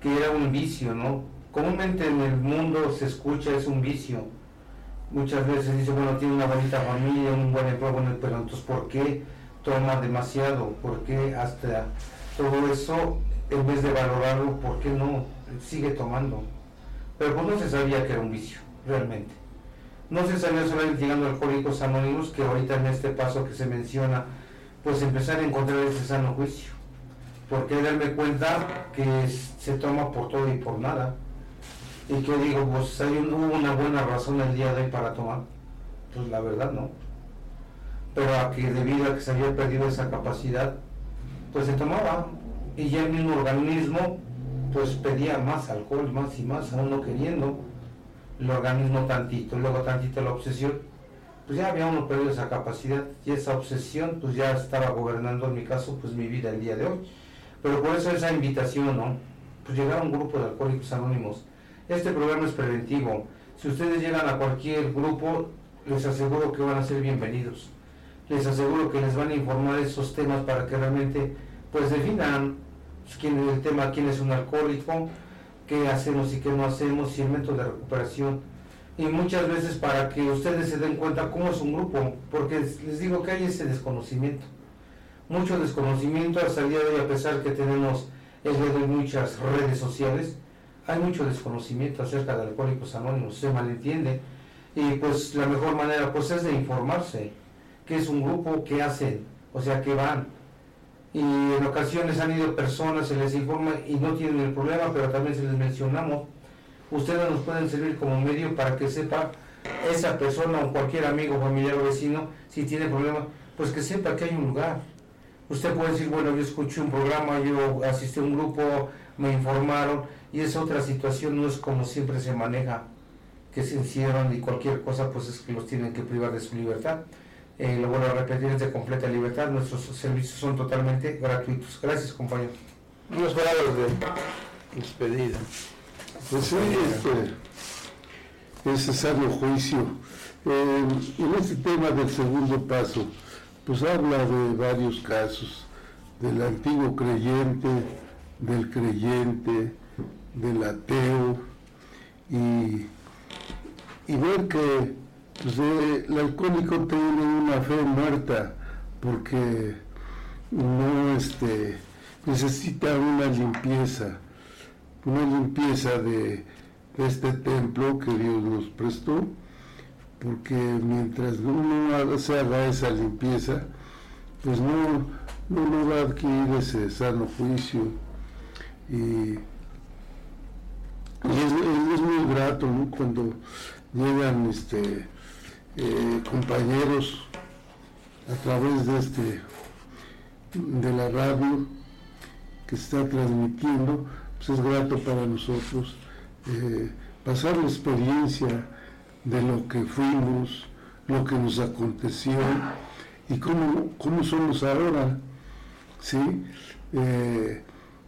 que era un vicio, ¿no? comúnmente en el mundo se escucha es un vicio. Muchas veces dice, bueno, tiene una bonita familia, un buen empleo, pero entonces ¿por qué toma demasiado? ¿Por qué hasta todo eso, en vez de valorarlo, por qué no sigue tomando? Pero pues no se sabía que era un vicio, realmente. No se sabía solamente llegando Alcohólicos Anónimos, que ahorita en este paso que se menciona, pues empezar a encontrar ese sano juicio. Porque darme cuenta que se toma por todo y por nada y que digo, pues hay hubo una buena razón el día de hoy para tomar. Pues la verdad no. Pero a que debido a que se había perdido esa capacidad, pues se tomaba. Y ya el mismo organismo pues pedía más alcohol, más y más, aún no queriendo. El organismo tantito, luego tantito la obsesión. Pues ya había uno perdido esa capacidad y esa obsesión pues ya estaba gobernando en mi caso pues mi vida el día de hoy. Pero por eso esa invitación, ¿no? Pues llegar a un grupo de alcohólicos anónimos este programa es preventivo. Si ustedes llegan a cualquier grupo, les aseguro que van a ser bienvenidos. Les aseguro que les van a informar esos temas para que realmente pues definan pues, quién es el tema, quién es un alcohólico, qué hacemos y qué no hacemos y el método de recuperación. Y muchas veces para que ustedes se den cuenta cómo es un grupo, porque les digo que hay ese desconocimiento. Mucho desconocimiento hasta el día de hoy, a pesar que tenemos el de muchas redes sociales, hay mucho desconocimiento acerca de Alcohólicos Anónimos, se malentiende y pues la mejor manera pues es de informarse, qué es un grupo, qué hacen, o sea, qué van. Y en ocasiones han ido personas, se les informa y no tienen el problema, pero también se les mencionamos. Ustedes nos pueden servir como medio para que sepa esa persona o cualquier amigo, familiar o vecino, si tiene problema, pues que sepa que hay un lugar. Usted puede decir, bueno, yo escuché un programa, yo asistí a un grupo, me informaron, y es otra situación, no es como siempre se maneja, que se encierran y cualquier cosa, pues es que los tienen que privar de su libertad. Eh, lo vuelvo a repetir, es de completa libertad, nuestros servicios son totalmente gratuitos. Gracias, compañero. Unos palabras de despedida. Pues sí, este, ese sano juicio. Eh, en este tema del segundo paso, pues habla de varios casos, del antiguo creyente, del creyente, del ateo y, ver que eh, el alcohólico tiene una fe muerta porque no este, necesita una limpieza. una limpieza de, este templo que Dios nos prestó, porque mientras uno se haga esa limpieza, pues no, no, va a adquirir ese sano juicio y, es, muy grato cuando llegan este, eh, compañeros a través de este de la radio que está transmitiendo, pues es grato para nosotros eh, pasar la experiencia de lo que fuimos, lo que nos aconteció y cómo, cómo somos ahora, ¿sí? Eh,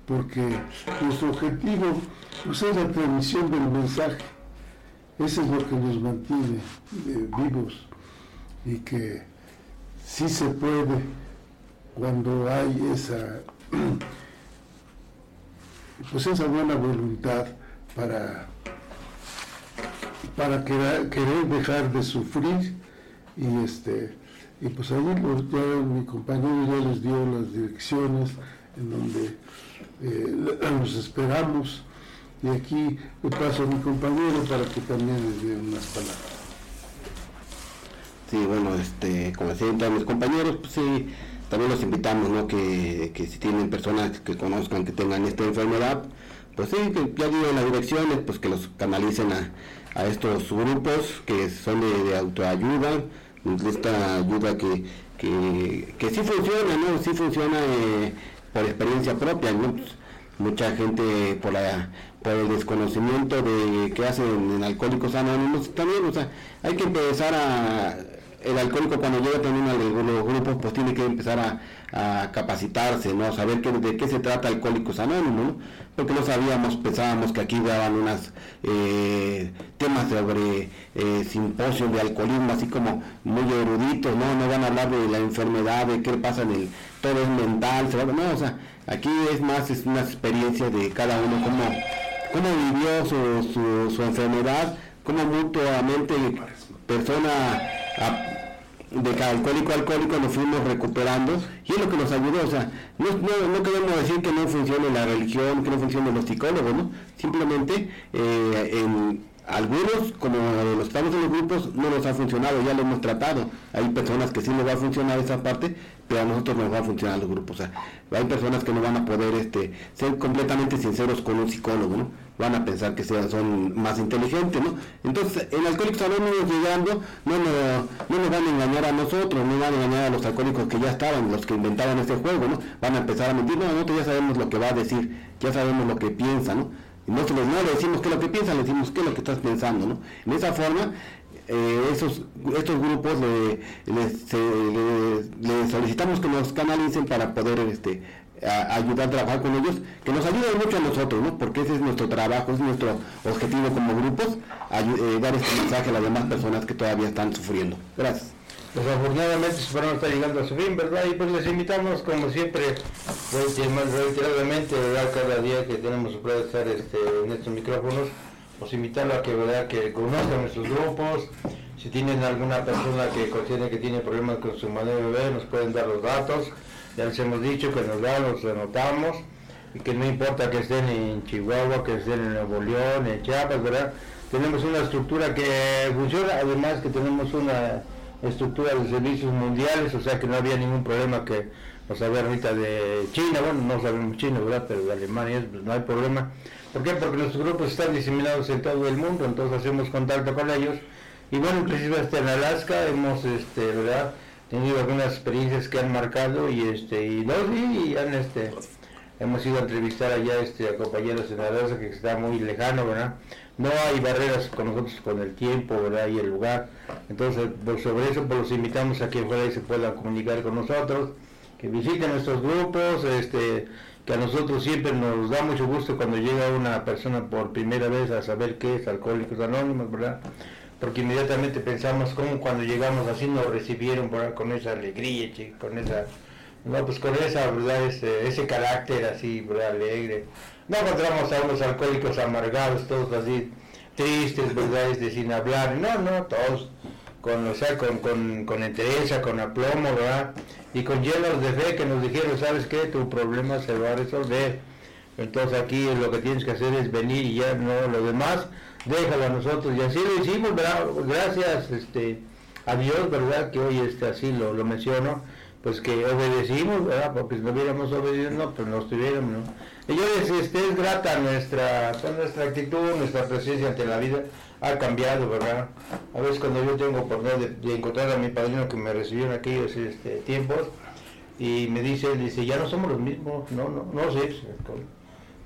porque nuestro objetivo pues, es la transmisión del mensaje, eso es lo que nos mantiene eh, vivos y que sí se puede cuando hay esa pues esa buena voluntad para, para querer, dejar de sufrir y este y pues ahí mi compañero ya les dio las direcciones en donde eh, nos esperamos y aquí le paso a mi compañero para que también les dé unas palabras. Sí, bueno, este, como decían todos mis compañeros, pues sí, también los invitamos, ¿no? Que, si tienen personas que conozcan que tengan esta enfermedad, pues sí, que ya digo las direcciones, pues que los canalicen a, estos grupos que son de, autoayuda, esta ayuda que, que, sí funciona, ¿no? Sí funciona eh, por experiencia propia, ¿no? Mucha gente por la por el desconocimiento de que hacen en Alcohólicos Anónimos también, o sea, hay que empezar a el alcohólico cuando llega también a los grupos pues tiene que empezar a, capacitarse, ¿no? Saber de qué se trata Alcohólicos Anónimos, ¿no? Porque no sabíamos, pensábamos que aquí daban unas eh, temas sobre eh, simposios de alcoholismo, así como muy eruditos, ¿no? No van a hablar de la enfermedad, de qué pasa en el, todo es mental, no, o sea, aquí es más, es una experiencia de cada uno, cómo, cómo vivió su, su, su enfermedad, cómo mutuamente persona de cada alcohólico alcohólico nos fuimos recuperando y es lo que nos ayudó, o sea, no, no, queremos decir que no funcione la religión, que no funcionen los psicólogos, ¿no? Simplemente eh, en algunos, como los estamos en los grupos, no nos ha funcionado, ya lo hemos tratado. Hay personas que sí nos va a funcionar esa parte, pero a nosotros nos va a funcionar los grupos. O sea, hay personas que no van a poder este, ser completamente sinceros con un psicólogo, ¿no? Van a pensar que sean, son más inteligentes, ¿no? Entonces, en Alcohólicos Anónimos llegando, no, no, no nos van a engañar a nosotros, no van a engañar a los alcohólicos que ya estaban, los que inventaban este juego, ¿no? Van a empezar a mentir, no, nosotros ya sabemos lo que va a decir, ya sabemos lo que piensa, ¿no? nosotros no le decimos qué es lo que piensa, le decimos qué es lo que estás pensando, ¿no? En esa forma, eh, esos, estos grupos le, solicitamos que nos canalicen para poder este, ayudar a trabajar con ellos, que nos ayuden mucho a nosotros, ¿no? Porque ese es nuestro trabajo, es nuestro objetivo como grupos, eh, dar este mensaje a las demás personas que todavía están sufriendo. Gracias. Desafortunadamente su programa está llegando a su fin, ¿verdad? Y pues les invitamos, como siempre, reiteradamente, ¿verdad? Cada día que tenemos de estar este, en estos micrófonos, os invitarlo a que, ¿verdad? Que conozcan nuestros grupos. Si tienen alguna persona que contiene que tiene problemas con su manera de beber, nos pueden dar los datos. Ya les hemos dicho que nos dan, los anotamos. Y que no importa que estén en Chihuahua, que estén en Nuevo León, en Chiapas, ¿verdad? Tenemos una estructura que funciona, además que tenemos una estructura de servicios mundiales, o sea que no había ningún problema que nos había ahorita de China, bueno, no sabemos chino, ¿verdad? Pero de Alemania pues no hay problema. ¿Por qué? Porque nuestros grupos están diseminados en todo el mundo, entonces hacemos contacto con ellos. Y bueno, inclusive hasta en Alaska hemos, este, ¿verdad? Tenido algunas experiencias que han marcado y este, y no, y han, este, hemos ido a entrevistar allá este, a compañeros en Alaska que está muy lejano, ¿verdad? no hay barreras con nosotros con el tiempo ¿verdad? y el lugar. Entonces, pues, sobre eso pues, los invitamos a que fuera y se puedan comunicar con nosotros, que visiten nuestros grupos, este, que a nosotros siempre nos da mucho gusto cuando llega una persona por primera vez a saber qué es Alcohólicos Anónimos, ¿verdad? Porque inmediatamente pensamos cómo cuando llegamos así nos recibieron con esa alegría, con esa, no, pues con esa, ¿verdad? Ese, ese carácter así, ¿verdad? Alegre no encontramos a unos alcohólicos amargados, todos así tristes, ¿verdad? de sin hablar. No, no, todos con, o sea, con, con, con entereza, con aplomo, ¿verdad? Y con llenos de fe que nos dijeron, ¿sabes qué? Tu problema se va a resolver. Entonces aquí lo que tienes que hacer es venir y ya no lo demás, déjalo a nosotros. Y así lo hicimos, ¿verdad? gracias este, a Dios, ¿verdad? Que hoy este, así lo, lo menciono, pues que obedecimos, ¿verdad? Porque si no hubiéramos obedecido, no, pues no estuviéramos, ¿no? Les, este, es grata nuestra, pues, nuestra actitud, nuestra presencia ante la vida ha cambiado, ¿verdad? A veces cuando yo tengo oportunidad de, de encontrar a mi padrino que me recibió en aquellos este, tiempos, y me dice, dice, ya no somos los mismos, no, no, no sé,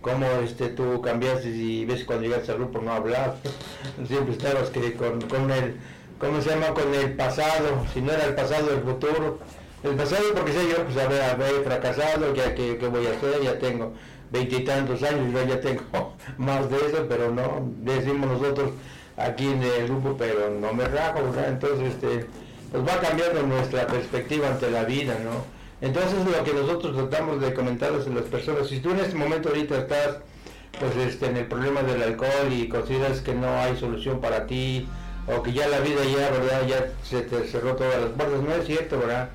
cómo este, tú cambiaste y ves cuando llegaste al grupo no hablar, siempre estabas que con, el, ¿cómo se llama? Con el pasado, si no era el pasado, el futuro. El pasado porque sé yo, pues haber, fracasado, ya que, voy a hacer, ya tengo veintitantos años, yo ya tengo más de eso, pero no, decimos nosotros aquí en el grupo, pero no me rajo, ¿verdad? Entonces, este, pues va cambiando nuestra perspectiva ante la vida, ¿no? Entonces lo que nosotros tratamos de comentarles a las personas, si tú en este momento ahorita estás pues este, en el problema del alcohol y consideras que no hay solución para ti, o que ya la vida ya, ¿verdad? Ya se te cerró todas las puertas, no es cierto, ¿verdad?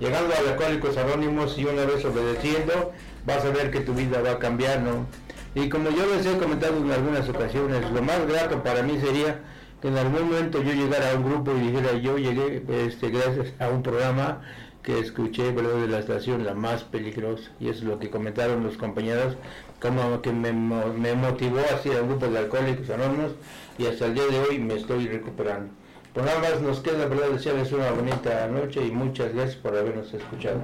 Llegando a Alcohólicos Anónimos y una vez obedeciendo, vas a ver que tu vida va a cambiar, ¿no? Y como yo les he comentado en algunas ocasiones, lo más grato para mí sería que en algún momento yo llegara a un grupo y dijera, yo llegué este, gracias a un programa que escuché de la estación, la más peligrosa, y es lo que comentaron los compañeros, como que me, me motivó hacia el grupo de alcohólicos anónimos, y hasta el día de hoy me estoy recuperando. Por nada más nos queda, ¿verdad?, desearles una bonita noche y muchas gracias por habernos escuchado.